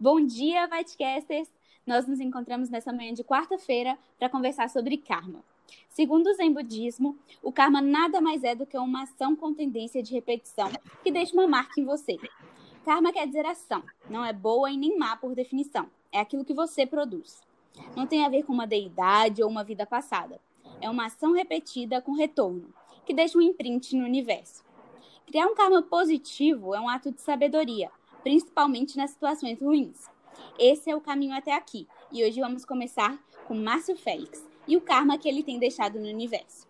Bom dia, Vatcasters! Nós nos encontramos nessa manhã de quarta-feira para conversar sobre karma. Segundo o Zen Budismo, o karma nada mais é do que uma ação com tendência de repetição que deixa uma marca em você. Karma quer dizer ação, não é boa e nem má por definição, é aquilo que você produz. Não tem a ver com uma deidade ou uma vida passada. É uma ação repetida com retorno, que deixa um imprint no universo. Criar um karma positivo é um ato de sabedoria, principalmente nas situações ruins. Esse é o caminho até aqui, e hoje vamos começar com Márcio Félix e o karma que ele tem deixado no universo.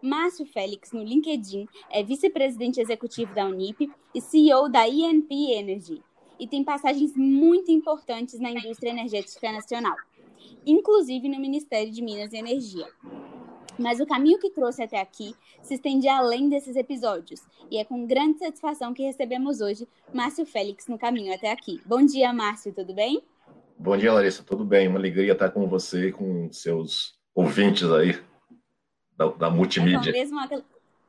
Márcio Félix, no LinkedIn, é vice-presidente executivo da Unip e CEO da INP Energy, e tem passagens muito importantes na indústria energética nacional, inclusive no Ministério de Minas e Energia. Mas o caminho que trouxe até aqui se estende além desses episódios, e é com grande satisfação que recebemos hoje Márcio Félix no caminho até aqui. Bom dia, Márcio, tudo bem? Bom dia, Larissa, tudo bem? Uma alegria estar com você e com seus ouvintes aí da, da multimídia. É com, mesma,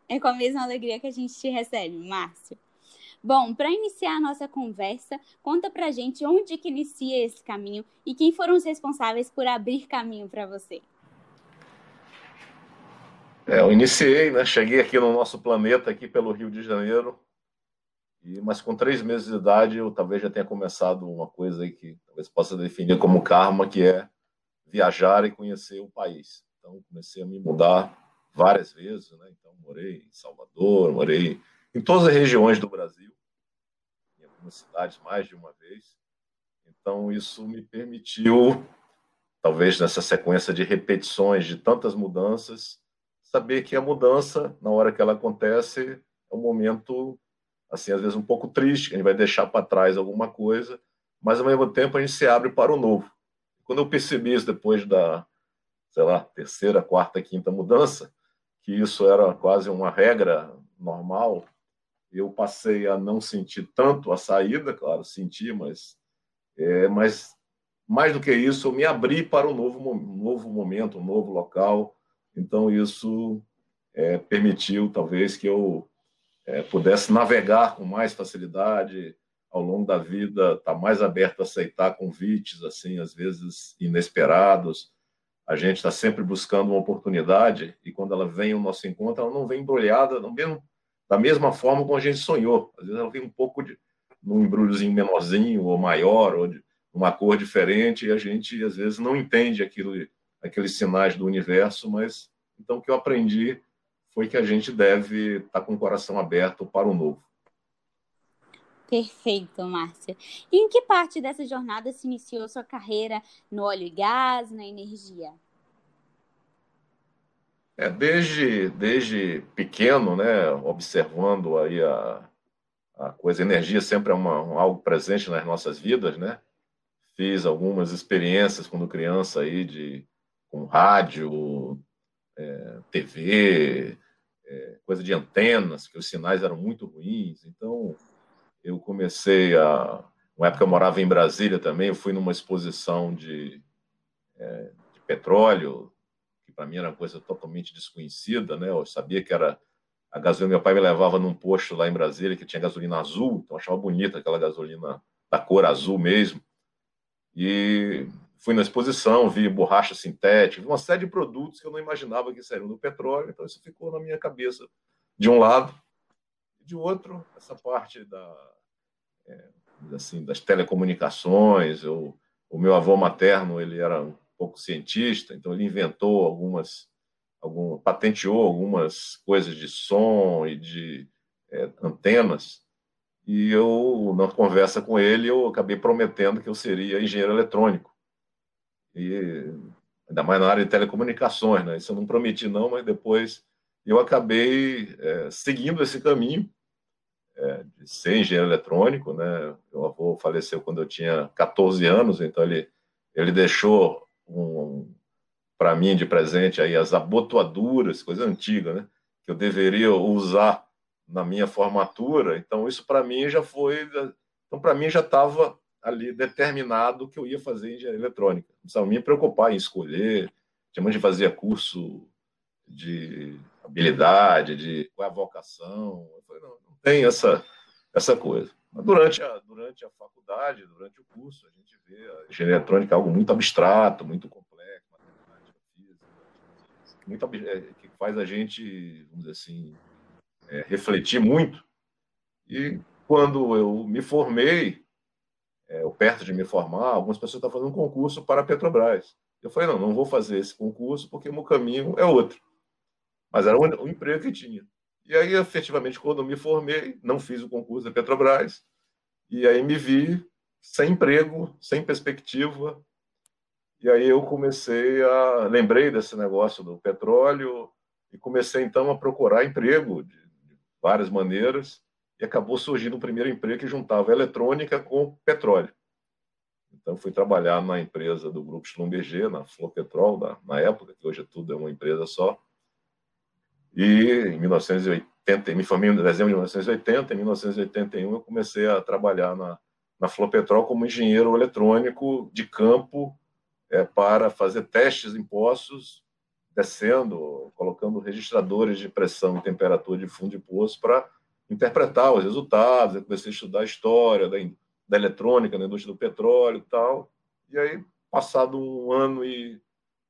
é com a mesma alegria que a gente te recebe, Márcio. Bom, para iniciar a nossa conversa, conta pra gente onde que inicia esse caminho e quem foram os responsáveis por abrir caminho para você. É, eu iniciei, né? Cheguei aqui no nosso planeta, aqui pelo Rio de Janeiro, e, mas com três meses de idade eu talvez já tenha começado uma coisa aí que talvez possa definir como karma, que é viajar e conhecer o país. Então comecei a me mudar várias vezes, né? Então morei em Salvador, morei em todas as regiões do Brasil, em algumas cidades mais de uma vez. Então isso me permitiu, talvez nessa sequência de repetições de tantas mudanças, saber que a mudança, na hora que ela acontece, é um momento, assim, às vezes um pouco triste, que a gente vai deixar para trás alguma coisa, mas ao mesmo tempo a gente se abre para o novo. Quando eu percebi isso depois da, sei lá, terceira, quarta, quinta mudança, que isso era quase uma regra normal, eu passei a não sentir tanto a saída, claro, senti, mas, é, mas mais do que isso, eu me abri para um novo, um novo momento, um novo local, então, isso é, permitiu, talvez, que eu é, pudesse navegar com mais facilidade ao longo da vida, estar tá mais aberto a aceitar convites, assim, às vezes inesperados. A gente está sempre buscando uma oportunidade e quando ela vem ao nosso encontro, ela não vem embrulhada não vem da mesma forma como a gente sonhou. Às vezes ela vem um pouco de num embrulhozinho menorzinho ou maior ou de uma cor diferente e a gente às vezes não entende aquilo aqueles sinais do universo, mas então o que eu aprendi foi que a gente deve estar com o coração aberto para o novo. Perfeito, Márcia. E em que parte dessa jornada se iniciou sua carreira no óleo e gás, na energia? É, desde, desde pequeno, né, observando aí a, a coisa, energia sempre é uma, um, algo presente nas nossas vidas, né? Fiz algumas experiências quando criança aí de com rádio, é, TV, é, coisa de antenas, que os sinais eram muito ruins. Então, eu comecei a. Uma época eu morava em Brasília também, eu fui numa exposição de, é, de petróleo, que para mim era uma coisa totalmente desconhecida, né? Eu sabia que era a gasolina. Meu pai me levava num posto lá em Brasília que tinha gasolina azul, então eu achava bonita aquela gasolina da cor azul mesmo. E fui na exposição, vi borracha sintética, uma série de produtos que eu não imaginava que saíram do petróleo, então isso ficou na minha cabeça de um lado de outro essa parte da é, assim das telecomunicações. Eu, o meu avô materno ele era um pouco cientista, então ele inventou algumas, algum, patenteou algumas coisas de som e de é, antenas. E eu, na conversa com ele, eu acabei prometendo que eu seria engenheiro eletrônico e ainda mais na área de telecomunicações, né? Isso eu não prometi não, mas depois eu acabei é, seguindo esse caminho é, de ser engenheiro eletrônico, né? Meu avô faleceu quando eu tinha 14 anos, então ele ele deixou um para mim de presente aí as abotoaduras, coisa antiga, né? Que eu deveria usar na minha formatura. Então isso para mim já foi, então para mim já estava ali determinado que eu ia fazer engenharia eletrônica. Não precisava me preocupar em escolher. Tinha gente fazia curso de habilidade, de qual é a vocação. Eu falei, não tem essa essa coisa. Durante a durante a faculdade, durante o curso, a gente vê a engenharia eletrônica algo muito abstrato, muito complexo, matemática, física, muito é, que faz a gente, vamos dizer assim, é, refletir muito. E quando eu me formei, é, ou perto de me formar, algumas pessoas estavam fazendo um concurso para a Petrobras. Eu falei, não, não vou fazer esse concurso porque o meu caminho é outro. Mas era o, o emprego que tinha. E aí, efetivamente, quando me formei, não fiz o concurso da Petrobras, e aí me vi sem emprego, sem perspectiva. E aí eu comecei a. Lembrei desse negócio do petróleo e comecei então a procurar emprego de, de várias maneiras e acabou surgindo o primeiro emprego que juntava eletrônica com petróleo. Então fui trabalhar na empresa do grupo Schlumberger, na Flopetrol, na, na época, que hoje é tudo é uma empresa só. E em 1980, me formei em dezembro de 1980, em 1981 eu comecei a trabalhar na, na Flopetrol como engenheiro eletrônico de campo é, para fazer testes em poços, descendo, colocando registradores de pressão e temperatura de fundo de poço para interpretar os resultados. Eu comecei a estudar a história da, da eletrônica na indústria do petróleo e tal. E aí, passado um ano e,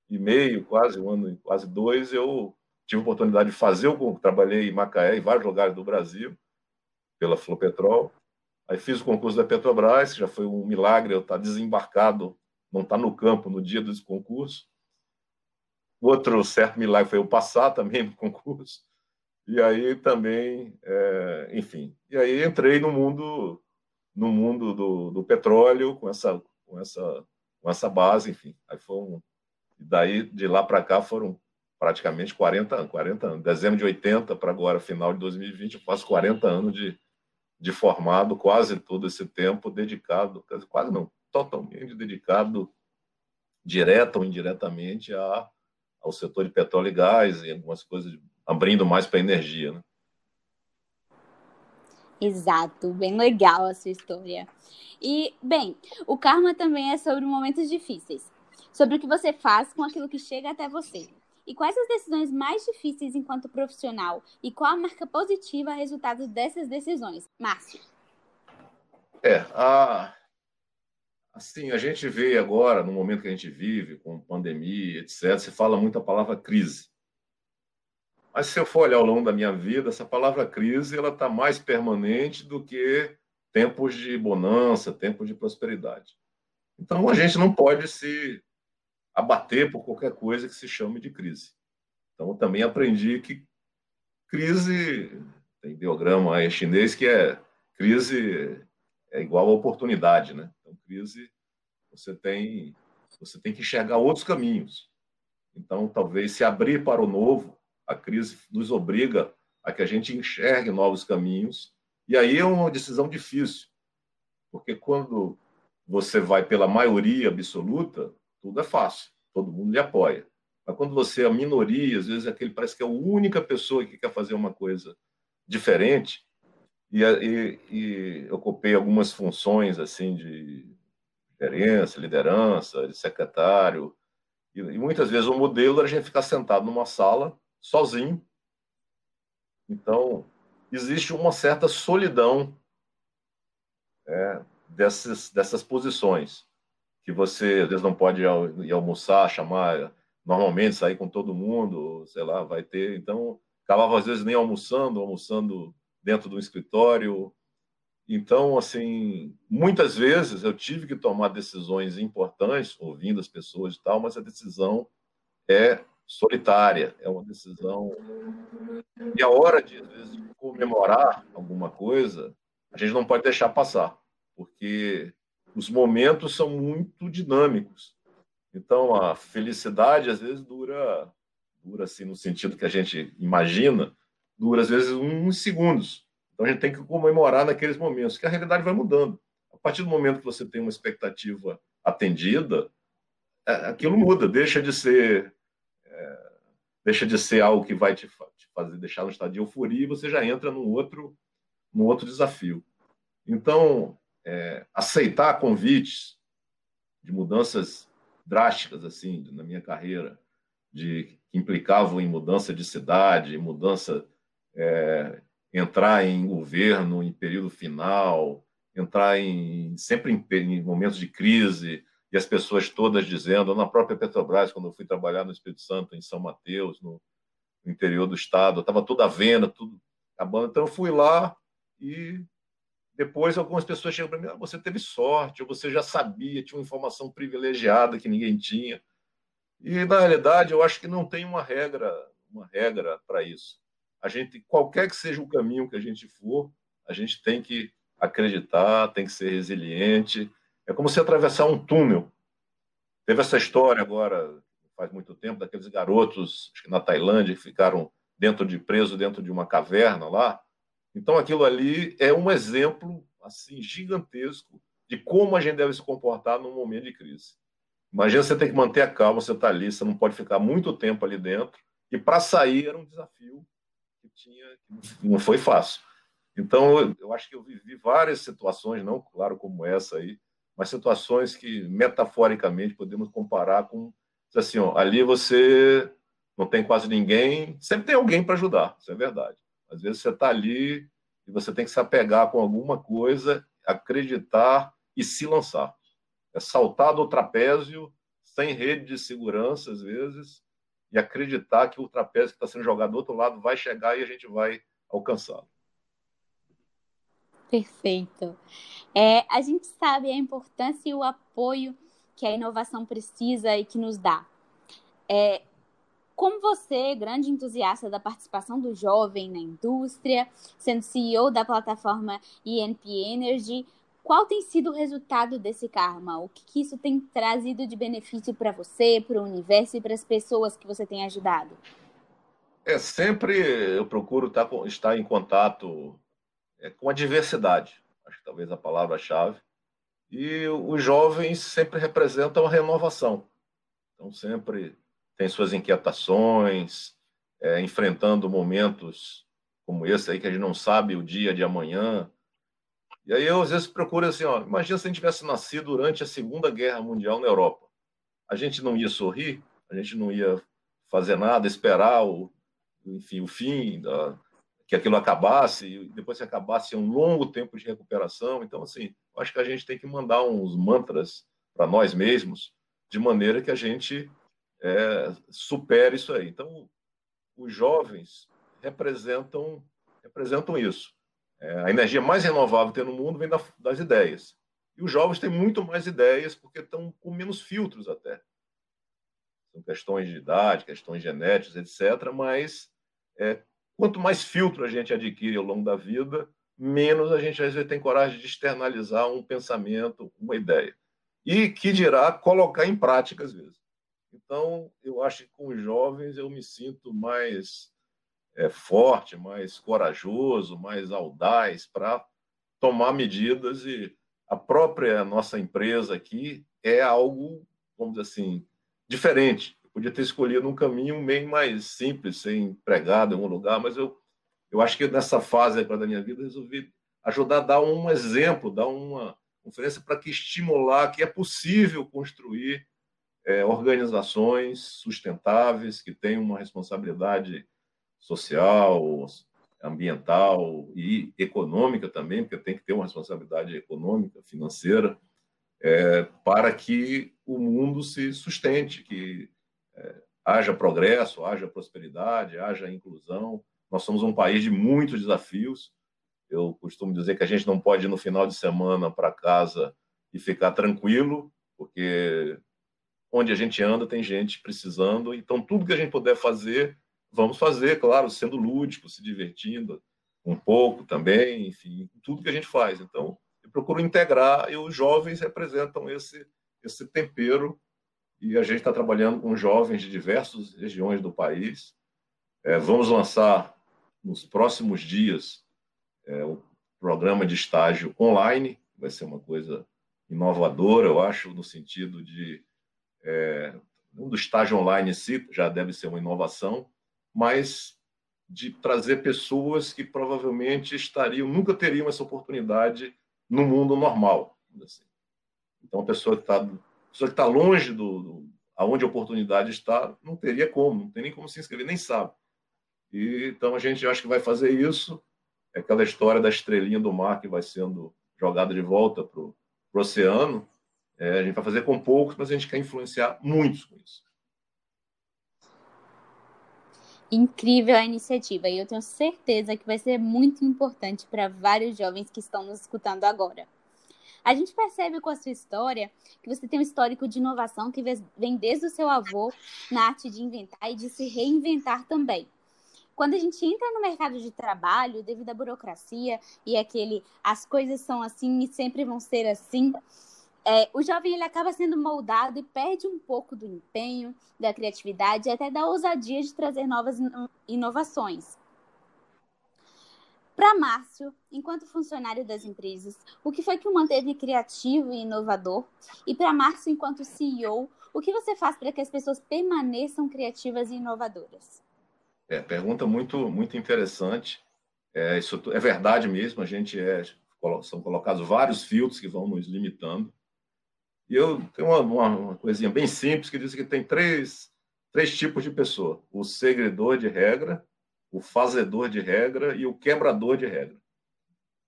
e meio, quase um ano quase dois, eu tive a oportunidade de fazer o trabalhei em Macaé, em vários lugares do Brasil, pela Flopetrol. Aí fiz o concurso da Petrobras, que já foi um milagre eu estar desembarcado, não estar no campo no dia desse concurso. Outro certo milagre foi eu passar também no concurso. E aí também, é, enfim, e aí entrei no mundo no mundo do, do petróleo com essa com essa com essa base, enfim. Aí foi um, daí de lá para cá foram praticamente 40, 40 anos. Dezembro de 80 para agora, final de 2020, eu faço 40 anos de, de formado, quase todo esse tempo dedicado, quase não, totalmente dedicado, direta ou indiretamente, a, ao setor de petróleo e gás e algumas coisas, abrindo mais para energia. Né? Exato, bem legal a sua história. E, bem, o karma também é sobre momentos difíceis, sobre o que você faz com aquilo que chega até você. E quais as decisões mais difíceis enquanto profissional? E qual a marca positiva resultado dessas decisões? Márcio. É, a, assim, a gente vê agora, no momento que a gente vive, com pandemia, etc., se fala muito a palavra crise. Mas se eu for olhar ao longo da minha vida, essa palavra crise ela está mais permanente do que tempos de bonança, tempos de prosperidade. Então a gente não pode se abater por qualquer coisa que se chame de crise. Então, também aprendi que crise, tem diagrama aí chinês que é crise é igual a oportunidade, né? Então, crise, você tem, você tem que enxergar outros caminhos. Então, talvez se abrir para o novo, a crise nos obriga a que a gente enxergue novos caminhos. E aí é uma decisão difícil, porque quando você vai pela maioria absoluta, tudo é fácil, todo mundo lhe apoia. Mas quando você é a minoria, às vezes é aquele parece que é a única pessoa que quer fazer uma coisa diferente, e, e, e ocupei algumas funções assim de gerência, liderança, de secretário, e, e muitas vezes o modelo era a gente ficar sentado numa sala sozinho. Então existe uma certa solidão é, dessas dessas posições que você às vezes não pode ir almoçar, chamar normalmente, sair com todo mundo, sei lá, vai ter. Então, acabava às vezes nem almoçando, almoçando dentro do escritório. Então, assim, muitas vezes eu tive que tomar decisões importantes, ouvindo as pessoas e tal, mas a decisão é solitária, é uma decisão. E a hora de, às vezes, comemorar alguma coisa, a gente não pode deixar passar, porque os momentos são muito dinâmicos. Então, a felicidade, às vezes, dura, dura assim, no sentido que a gente imagina, dura, às vezes, uns segundos. Então, a gente tem que comemorar naqueles momentos, que a realidade vai mudando. A partir do momento que você tem uma expectativa atendida, é, aquilo muda, deixa de ser é, deixa de ser algo que vai te, te fazer deixar no estado de euforia e você já entra num outro, num outro desafio. Então, é, aceitar convites de mudanças drásticas assim na minha carreira, de que implicavam em mudança de cidade, mudança é, entrar em governo em período final, entrar em sempre em, em, momentos de crise e as pessoas todas dizendo, na própria Petrobras, quando eu fui trabalhar no Espírito Santo, em São Mateus, no, no interior do estado, estava tudo à venda, tudo acabando. Então eu fui lá e depois algumas pessoas chegam para mim, ah, você teve sorte, ou você já sabia, tinha uma informação privilegiada que ninguém tinha. E na realidade eu acho que não tem uma regra, uma regra para isso. A gente, qualquer que seja o caminho que a gente for, a gente tem que acreditar, tem que ser resiliente. É como se atravessar um túnel. Teve essa história agora, faz muito tempo, daqueles garotos, na Tailândia, que ficaram dentro de preso dentro de uma caverna lá. Então aquilo ali é um exemplo assim gigantesco de como a gente deve se comportar num momento de crise. Imagina você ter que manter a calma, você está ali, você não pode ficar muito tempo ali dentro. E para sair era um desafio que tinha, não foi fácil. Então, eu acho que eu vivi várias situações, não claro como essa aí, mas situações que metaforicamente podemos comparar com assim, ó, ali você não tem quase ninguém, sempre tem alguém para ajudar, isso é verdade. Às vezes você está ali e você tem que se apegar com alguma coisa, acreditar e se lançar. É saltar do trapézio sem rede de segurança, às vezes, e acreditar que o trapézio que está sendo jogado do outro lado vai chegar e a gente vai alcançá-lo. Perfeito. É, a gente sabe a importância e o apoio que a inovação precisa e que nos dá. É, como você, grande entusiasta da participação do jovem na indústria, sendo CEO da plataforma ENP Energy, qual tem sido o resultado desse karma? O que, que isso tem trazido de benefício para você, para o universo e para as pessoas que você tem ajudado? É sempre eu procuro estar, tá estar em contato é, com a diversidade, acho que talvez a palavra-chave. E os jovens sempre representam a renovação. Então, sempre tem suas inquietações, é, enfrentando momentos como esse aí, que a gente não sabe o dia de amanhã. E aí eu, às vezes, procuro assim, ó, imagina se a gente tivesse nascido durante a Segunda Guerra Mundial na Europa. A gente não ia sorrir, a gente não ia fazer nada, esperar o, enfim, o fim da, que aquilo acabasse, e depois que acabasse, um longo tempo de recuperação. Então, assim, acho que a gente tem que mandar uns mantras para nós mesmos, de maneira que a gente é, supere isso aí. Então, os jovens representam, representam isso. É, a energia mais renovável que tem no mundo vem da, das ideias. E os jovens têm muito mais ideias porque estão com menos filtros até. São questões de idade, questões genéticas, etc. Mas é, Quanto mais filtro a gente adquire ao longo da vida, menos a gente às vezes tem coragem de externalizar um pensamento, uma ideia. E que dirá colocar em prática às vezes. Então, eu acho que com os jovens eu me sinto mais é, forte, mais corajoso, mais audaz para tomar medidas e a própria nossa empresa aqui é algo, vamos dizer assim, diferente. Podia ter escolhido um caminho bem mais simples, ser empregado em algum lugar, mas eu, eu acho que nessa fase da minha vida resolvi ajudar a dar um exemplo, dar uma conferência para que estimular que é possível construir é, organizações sustentáveis que têm uma responsabilidade social, ambiental e econômica também, porque tem que ter uma responsabilidade econômica, financeira, é, para que o mundo se sustente, que é, haja progresso, haja prosperidade, haja inclusão. Nós somos um país de muitos desafios. Eu costumo dizer que a gente não pode ir no final de semana para casa e ficar tranquilo, porque onde a gente anda tem gente precisando. Então, tudo que a gente puder fazer, vamos fazer, claro, sendo lúdico, se divertindo um pouco também, enfim, tudo que a gente faz. Então, eu procuro integrar e os jovens representam esse esse tempero e a gente está trabalhando com jovens de diversas regiões do país. É, vamos lançar nos próximos dias é, o programa de estágio online, vai ser uma coisa inovadora, eu acho, no sentido de é, do estágio online em si, já deve ser uma inovação, mas de trazer pessoas que provavelmente estariam, nunca teriam essa oportunidade no mundo normal. Assim. Então, a pessoa que está está longe do, do aonde a oportunidade está, não teria como, não tem nem como se inscrever, nem sabe. E, então, a gente acha que vai fazer isso. É aquela história da estrelinha do mar que vai sendo jogada de volta para o oceano. É, a gente vai fazer com poucos, mas a gente quer influenciar muitos com isso. Incrível a iniciativa e eu tenho certeza que vai ser muito importante para vários jovens que estão nos escutando agora. A gente percebe com a sua história que você tem um histórico de inovação que vem desde o seu avô na arte de inventar e de se reinventar também. Quando a gente entra no mercado de trabalho, devido à burocracia e aquele as coisas são assim e sempre vão ser assim, é, o jovem ele acaba sendo moldado e perde um pouco do empenho, da criatividade e até da ousadia de trazer novas inovações. Para Márcio, enquanto funcionário das empresas, o que foi que o manteve criativo e inovador? E para Márcio, enquanto CEO, o que você faz para que as pessoas permaneçam criativas e inovadoras? É, pergunta muito, muito interessante. É, isso é verdade mesmo, a gente é, são colocados vários filtros que vão nos limitando. E eu tenho uma, uma, uma, coisinha bem simples que diz que tem três, três tipos de pessoa: o seguidor de regra, o fazedor de regra e o quebrador de regra.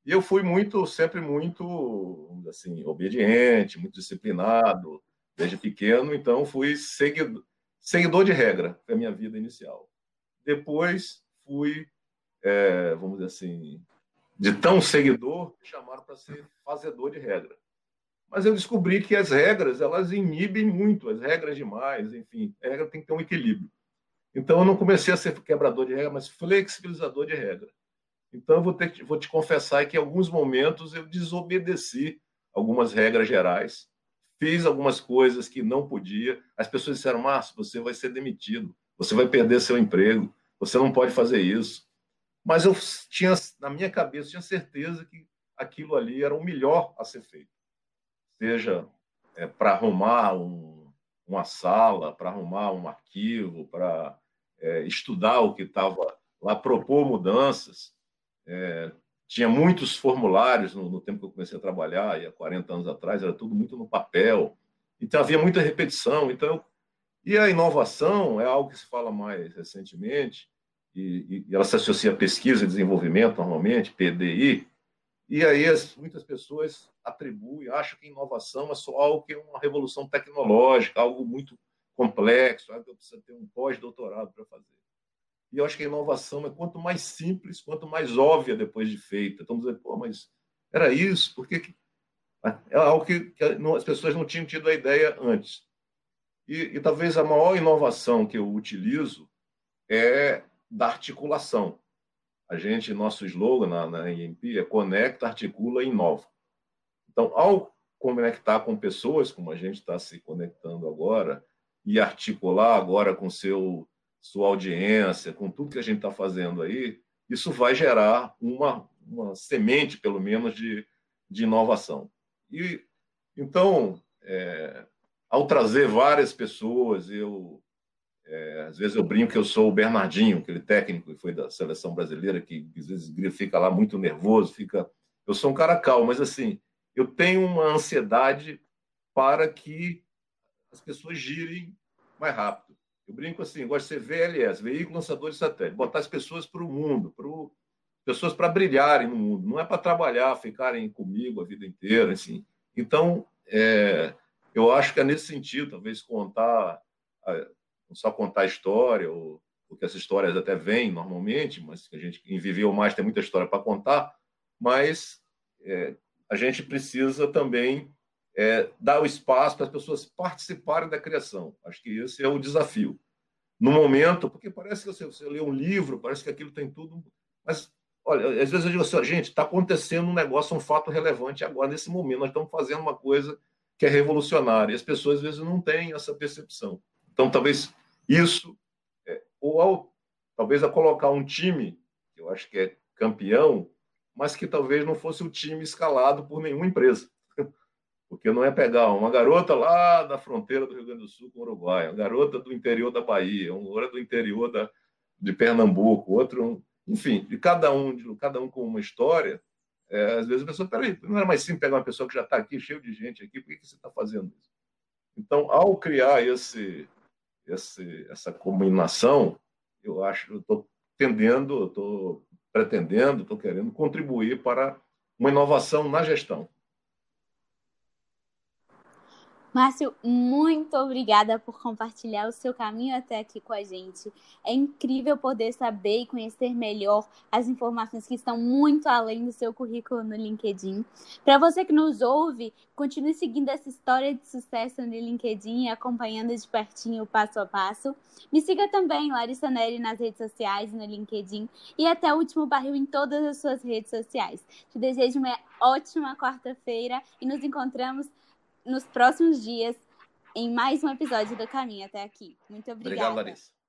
E eu fui muito, sempre muito, assim, obediente, muito disciplinado, desde pequeno, então fui seguidor, seguidor de regra, foi a minha vida inicial. Depois fui, é, vamos dizer assim, de tão seguidor, chamaram para ser fazedor de regra. Mas eu descobri que as regras, elas inibem muito, as regras demais, enfim, a regra tem que ter um equilíbrio. Então eu não comecei a ser quebrador de regra, mas flexibilizador de regra. Então eu vou, ter, vou te confessar que em alguns momentos eu desobedeci algumas regras gerais, fiz algumas coisas que não podia. As pessoas disseram: Márcio, você vai ser demitido, você vai perder seu emprego, você não pode fazer isso. Mas eu tinha, na minha cabeça, tinha certeza que aquilo ali era o melhor a ser feito seja é, para arrumar um, uma sala, para arrumar um arquivo, para é, estudar o que estava lá, propor mudanças. É, tinha muitos formulários no, no, tempo que eu comecei a trabalhar, e há 40 anos atrás, era tudo muito no papel. Então havia muita repetição. Então, e a inovação é algo que se fala mais recentemente, e, e ela se associa a pesquisa e desenvolvimento, normalmente, PDI, e aí as, muitas pessoas atribuem, acham que inovação é só algo que é uma revolução tecnológica, algo muito complexo, algo que precisa ter um pós-doutorado para fazer. E eu acho que a inovação é quanto mais simples, quanto mais óbvia depois de feita. Então, dizer, pô, mas era isso? Por que. É algo que, que, as pessoas não tinham tido a ideia antes. E, e talvez a maior inovação que eu utilizo é da articulação. A gente, nosso slogan na, na IMP é conecta, articula e inova. Então, ao conectar com pessoas, como a gente está se conectando agora, e articular agora com seu sua audiência, com tudo que a gente está fazendo aí, isso vai gerar uma, uma semente, pelo menos, de, de inovação. E então, é, ao trazer várias pessoas, eu é, às vezes eu brinco que eu sou o Bernardinho, aquele técnico que foi da seleção brasileira, que às vezes fica lá muito nervoso, fica. Eu sou um cara calmo, mas assim, eu tenho uma ansiedade para que as pessoas girem mais rápido. Eu brinco assim, gosto de ser VLS, veículo lançador de satélite, botar as pessoas para o mundo, para pessoas para brilharem no mundo, não é para trabalhar, ficarem comigo a vida inteira, assim. Então, é, eu acho que é nesse sentido, talvez contar não só contar a história, ou, porque as histórias até vêm normalmente, mas a gente em Viveu Mais tem muita história para contar, mas é, a gente precisa também é, dar o espaço para as pessoas participarem da criação. Acho que esse é o desafio. No momento, porque parece que você, você lê um livro, parece que aquilo tem tudo, mas olha, às vezes eu digo assim, gente, está acontecendo um negócio, um fato relevante agora, nesse momento, nós estamos fazendo uma coisa que é revolucionária, e as pessoas às vezes não têm essa percepção. Então, talvez isso, é, ou ao, talvez a colocar um time, que eu acho que é campeão, mas que talvez não fosse o time escalado por nenhuma empresa. Porque não é pegar uma garota lá da fronteira do Rio Grande do Sul com o Uruguai, uma garota do interior da Bahia, uma garota do interior da, de Pernambuco, outro, enfim, de cada um, de cada um com uma história. É, às vezes a pessoa, peraí, não era mais simples pegar uma pessoa que já está aqui, cheio de gente aqui, por que, que você está fazendo isso? Então, ao criar esse, esse, essa combinação, eu acho, eu estou tendendo, estou pretendendo, estou querendo contribuir para uma inovação na gestão. Márcio, muito obrigada por compartilhar o seu caminho até aqui com a gente. É incrível poder saber e conhecer melhor as informações que estão muito além do seu currículo no LinkedIn. Para você que nos ouve, continue seguindo essa história de sucesso no LinkedIn e acompanhando de pertinho o passo a passo. Me siga também, Larissa Neri, nas redes sociais, no LinkedIn e até o último barril em todas as suas redes sociais. Te desejo uma ótima quarta-feira e nos encontramos nos próximos dias em mais um episódio do Caminho até aqui. Muito obrigada. Obrigado, Larissa.